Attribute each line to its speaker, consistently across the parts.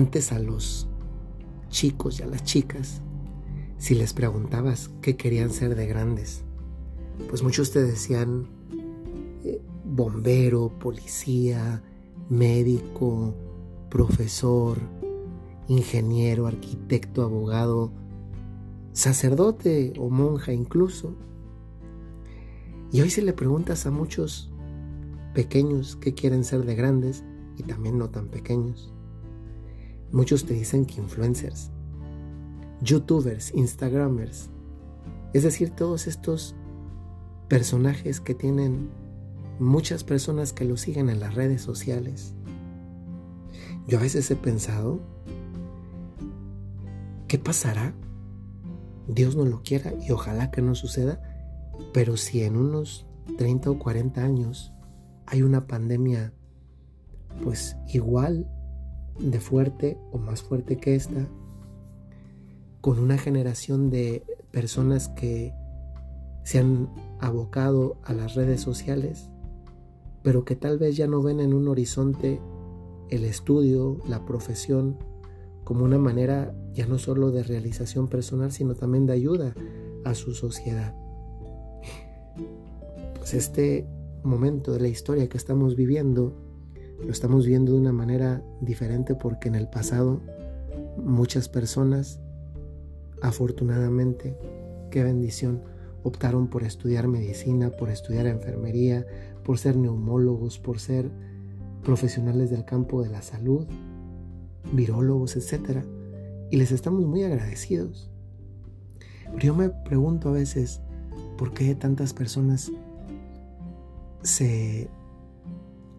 Speaker 1: antes a los chicos y a las chicas, si les preguntabas qué querían ser de grandes, pues muchos te decían eh, bombero, policía, médico, profesor, ingeniero, arquitecto, abogado, sacerdote o monja incluso. Y hoy si le preguntas a muchos pequeños que quieren ser de grandes y también no tan pequeños, muchos te dicen que influencers, youtubers, instagramers, es decir, todos estos personajes que tienen muchas personas que lo siguen en las redes sociales. Yo a veces he pensado, ¿qué pasará? Dios no lo quiera y ojalá que no suceda, pero si en unos 30 o 40 años hay una pandemia pues igual de fuerte o más fuerte que esta, con una generación de personas que se han abocado a las redes sociales, pero que tal vez ya no ven en un horizonte el estudio, la profesión, como una manera ya no solo de realización personal, sino también de ayuda a su sociedad. Pues este momento de la historia que estamos viviendo, lo estamos viendo de una manera diferente porque en el pasado muchas personas, afortunadamente, qué bendición, optaron por estudiar medicina, por estudiar enfermería, por ser neumólogos, por ser profesionales del campo de la salud, virólogos, etc. Y les estamos muy agradecidos. Pero yo me pregunto a veces por qué tantas personas se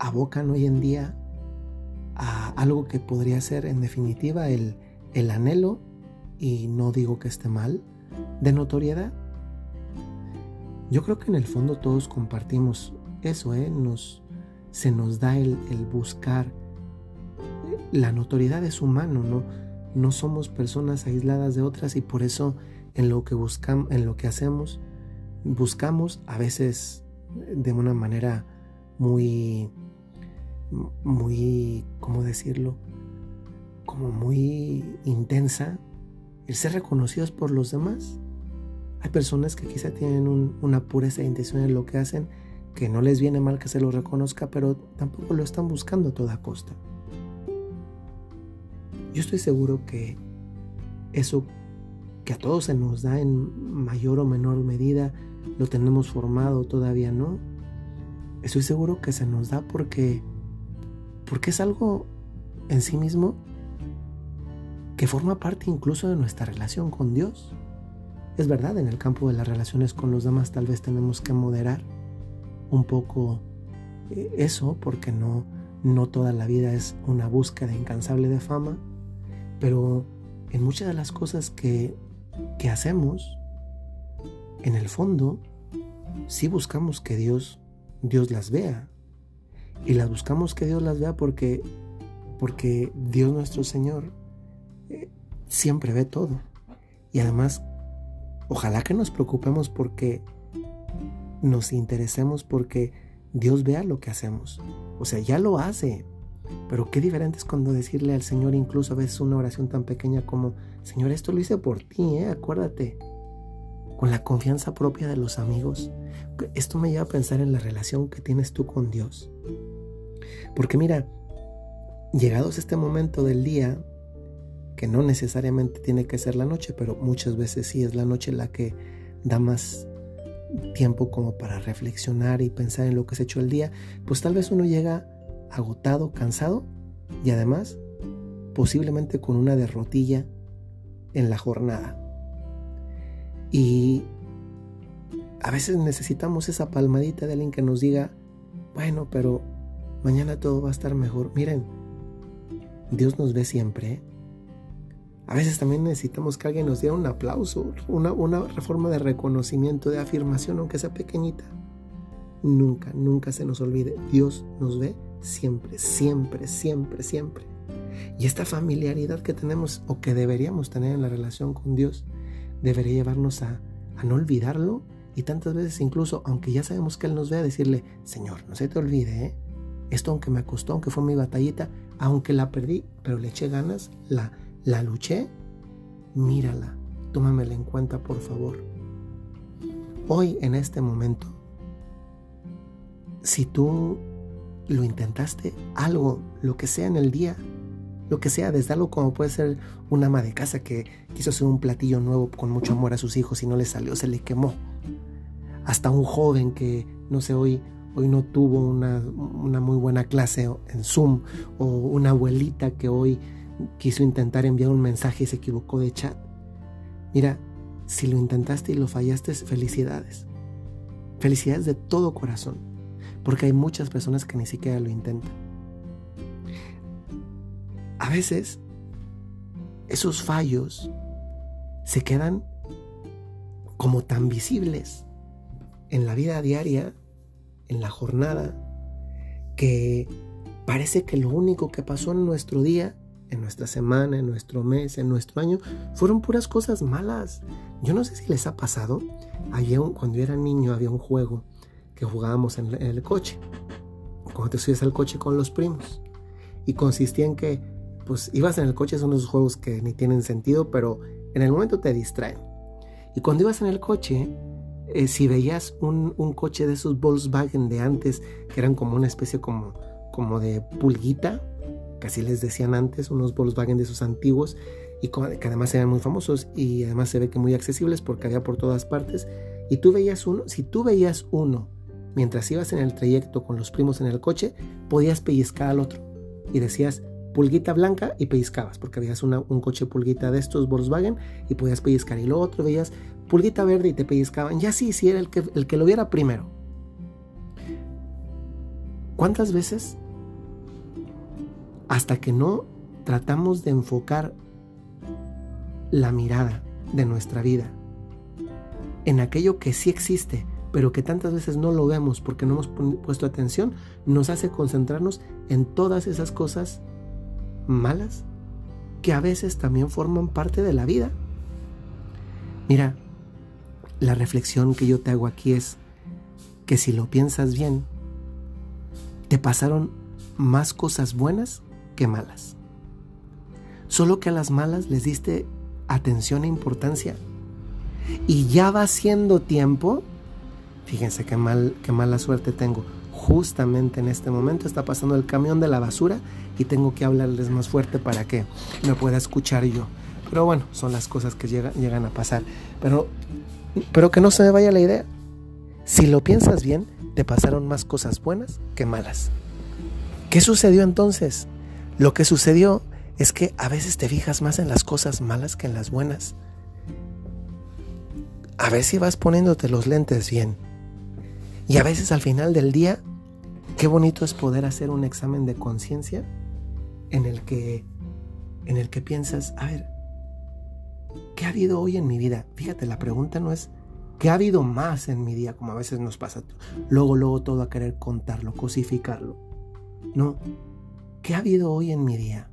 Speaker 1: abocan hoy en día a algo que podría ser en definitiva el, el anhelo, y no digo que esté mal, de notoriedad. Yo creo que en el fondo todos compartimos eso, ¿eh? Nos, se nos da el, buscar. La notoriedad es humano, ¿no? No somos personas aisladas de otras y por eso en lo que buscamos, en lo que hacemos, buscamos a veces de una manera muy, muy, ¿cómo decirlo? Como muy intensa, el ser reconocidos por los demás. Hay personas que quizá tienen una pureza de intención en lo que hacen que no les viene mal que se lo reconozca, pero tampoco lo están buscando a toda costa. Yo estoy seguro que eso que a todos se nos da en mayor o menor medida, lo tenemos formado, todavía no. Estoy seguro que se nos da porque, porque es algo en sí mismo que forma parte incluso de nuestra relación con Dios. Es verdad, en el campo de las relaciones con los demás tal vez tenemos que moderar un poco eh, eso, porque no, no toda la vida es una búsqueda incansable de fama, pero en muchas de las cosas que, que hacemos, en el fondo, sí buscamos que Dios, Dios las vea. Y las buscamos que Dios las vea porque, porque Dios nuestro Señor eh, siempre ve todo. Y además, ojalá que nos preocupemos porque nos interesemos porque Dios vea lo que hacemos. O sea, ya lo hace. Pero qué diferente es cuando decirle al Señor incluso a veces una oración tan pequeña como, Señor, esto lo hice por ti, ¿eh? acuérdate. Con la confianza propia de los amigos. Esto me lleva a pensar en la relación que tienes tú con Dios. Porque mira, llegados a este momento del día, que no necesariamente tiene que ser la noche, pero muchas veces sí es la noche la que da más tiempo como para reflexionar y pensar en lo que has hecho el día, pues tal vez uno llega agotado, cansado y además posiblemente con una derrotilla en la jornada. Y a veces necesitamos esa palmadita de alguien que nos diga, bueno, pero mañana todo va a estar mejor. Miren, Dios nos ve siempre. ¿eh? A veces también necesitamos que alguien nos dé un aplauso, una, una reforma de reconocimiento, de afirmación, aunque sea pequeñita. Nunca, nunca se nos olvide. Dios nos ve siempre, siempre, siempre, siempre. Y esta familiaridad que tenemos o que deberíamos tener en la relación con Dios debería llevarnos a, a no olvidarlo y tantas veces incluso, aunque ya sabemos que Él nos ve, a decirle, Señor, no se te olvide, ¿eh? Esto aunque me costó, aunque fue mi batallita, aunque la perdí, pero le eché ganas, la, la luché, mírala, tómamela en cuenta por favor. Hoy, en este momento, si tú lo intentaste, algo, lo que sea en el día, lo que sea, desde algo como puede ser una ama de casa que quiso hacer un platillo nuevo con mucho amor a sus hijos y no le salió, se le quemó. Hasta un joven que, no sé, hoy, hoy no tuvo una, una muy buena clase en Zoom, o una abuelita que hoy quiso intentar enviar un mensaje y se equivocó de chat. Mira, si lo intentaste y lo fallaste, felicidades. Felicidades de todo corazón, porque hay muchas personas que ni siquiera lo intentan a veces esos fallos se quedan como tan visibles en la vida diaria, en la jornada, que parece que lo único que pasó en nuestro día, en nuestra semana, en nuestro mes, en nuestro año, fueron puras cosas malas. Yo no sé si les ha pasado, cuando yo era niño había un juego que jugábamos en, el coche, cuando te subías al coche con los primos, y consistía en que pues ibas en el coche, son esos juegos que ni tienen sentido, pero en el momento te distraen. Y cuando ibas en el coche, eh, si veías un, coche de esos Volkswagen de antes, que eran como una especie como, como de pulguita, que así les decían antes, unos Volkswagen de esos antiguos, y que además eran muy famosos y además se ve que muy accesibles porque había por todas partes, y tú veías uno, si tú veías uno mientras ibas en el trayecto con los primos en el coche, podías pellizcar al otro y decías, pulguita blanca y pellizcabas, porque veías un coche pulguita de estos Volkswagen y podías pellizcar. Y lo otro veías pulguita verde y te pellizcaban. Ya sí, sí era el que, el que lo viera primero. ¿Cuántas veces hasta que no tratamos de enfocar la mirada de nuestra vida en aquello que sí existe, pero que tantas veces no lo vemos porque no hemos puesto atención, nos hace concentrarnos en todas esas cosas malas que a veces también forman parte de la vida. Mira, la reflexión que yo te hago aquí es que si lo piensas bien, te pasaron más cosas buenas que malas. Solo que a las malas les diste atención e importancia. Y ya va siendo tiempo, fíjense qué, mal, qué mala suerte tengo, justamente en este momento está pasando el camión de la basura y tengo que hablarles más fuerte para que me pueda escuchar yo. Pero bueno, son las cosas que llegan, llegan a pasar. Pero, pero que no se me vaya la idea. Si lo piensas bien, te pasaron más cosas buenas que malas. ¿Qué sucedió entonces? Lo que sucedió es que a veces te fijas más en las cosas malas que en las buenas. A ver si vas poniéndote los lentes bien. Y a veces al final del día Qué bonito es poder hacer un examen de conciencia en el que en el que piensas, a ver, ¿qué ha habido hoy en mi vida? Fíjate, la pregunta no es ¿qué ha habido más en mi día? Como a veces nos pasa. Luego, luego todo a querer contarlo, cosificarlo. No, ¿qué ha habido hoy en mi día?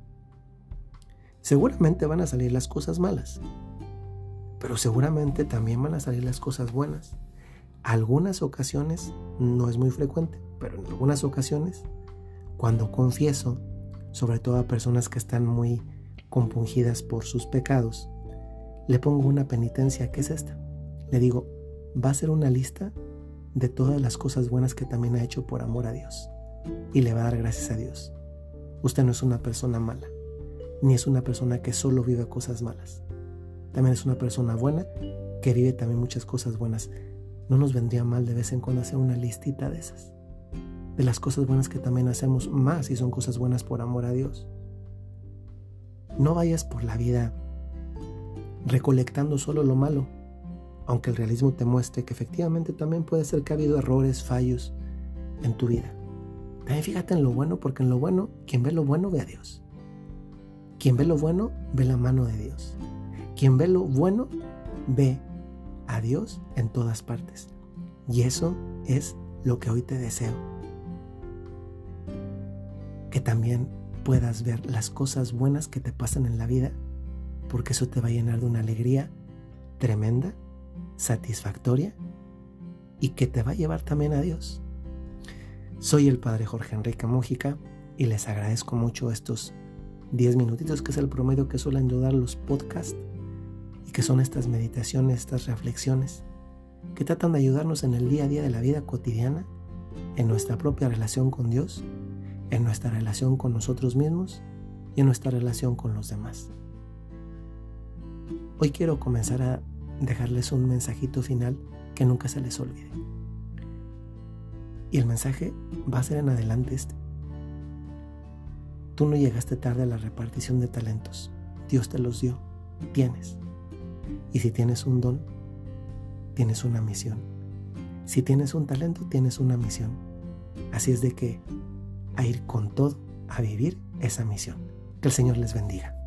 Speaker 1: Seguramente van a salir las cosas malas, pero seguramente también van a salir las cosas buenas. Algunas ocasiones no es muy frecuente, pero en algunas ocasiones, cuando confieso, sobre todo a personas que están muy compungidas por sus pecados, le pongo una penitencia que es esta. Le digo, va a ser una lista de todas las cosas buenas que también ha hecho por amor a Dios. Y le va a dar gracias a Dios. Usted no es una persona mala, ni es una persona que solo vive cosas malas. También es una persona buena que vive también muchas cosas buenas. No nos vendría mal de vez en cuando hacer una listita de esas de las cosas buenas que también hacemos, más si son cosas buenas por amor a Dios. No vayas por la vida recolectando solo lo malo, aunque el realismo te muestre que efectivamente también puede ser que ha habido errores, fallos en tu vida. También fíjate en lo bueno, porque en lo bueno, quien ve lo bueno ve a Dios. Quien ve lo bueno ve la mano de Dios. Quien ve lo bueno ve a Dios en todas partes. Y eso es lo que hoy te deseo que también puedas ver las cosas buenas que te pasan en la vida, porque eso te va a llenar de una alegría tremenda, satisfactoria y que te va a llevar también a Dios. Soy el Padre Jorge Enrique Mújica y les agradezco mucho estos 10 minutitos que es el promedio que suelen ayudar los podcasts y que son estas meditaciones, estas reflexiones que tratan de ayudarnos en el día a día de la vida cotidiana, en nuestra propia relación con Dios, en nuestra relación con nosotros mismos y en nuestra relación con los demás. Hoy quiero comenzar a dejarles un mensajito final que nunca se les olvide. Y el mensaje va a ser en adelante este. Tú no llegaste tarde a la repartición de talentos. Dios te los dio. Tienes. Y si tienes un don, tienes una misión. Si tienes un talento, tienes una misión. Así es de que a ir con todo a vivir esa misión. Que el Señor les bendiga.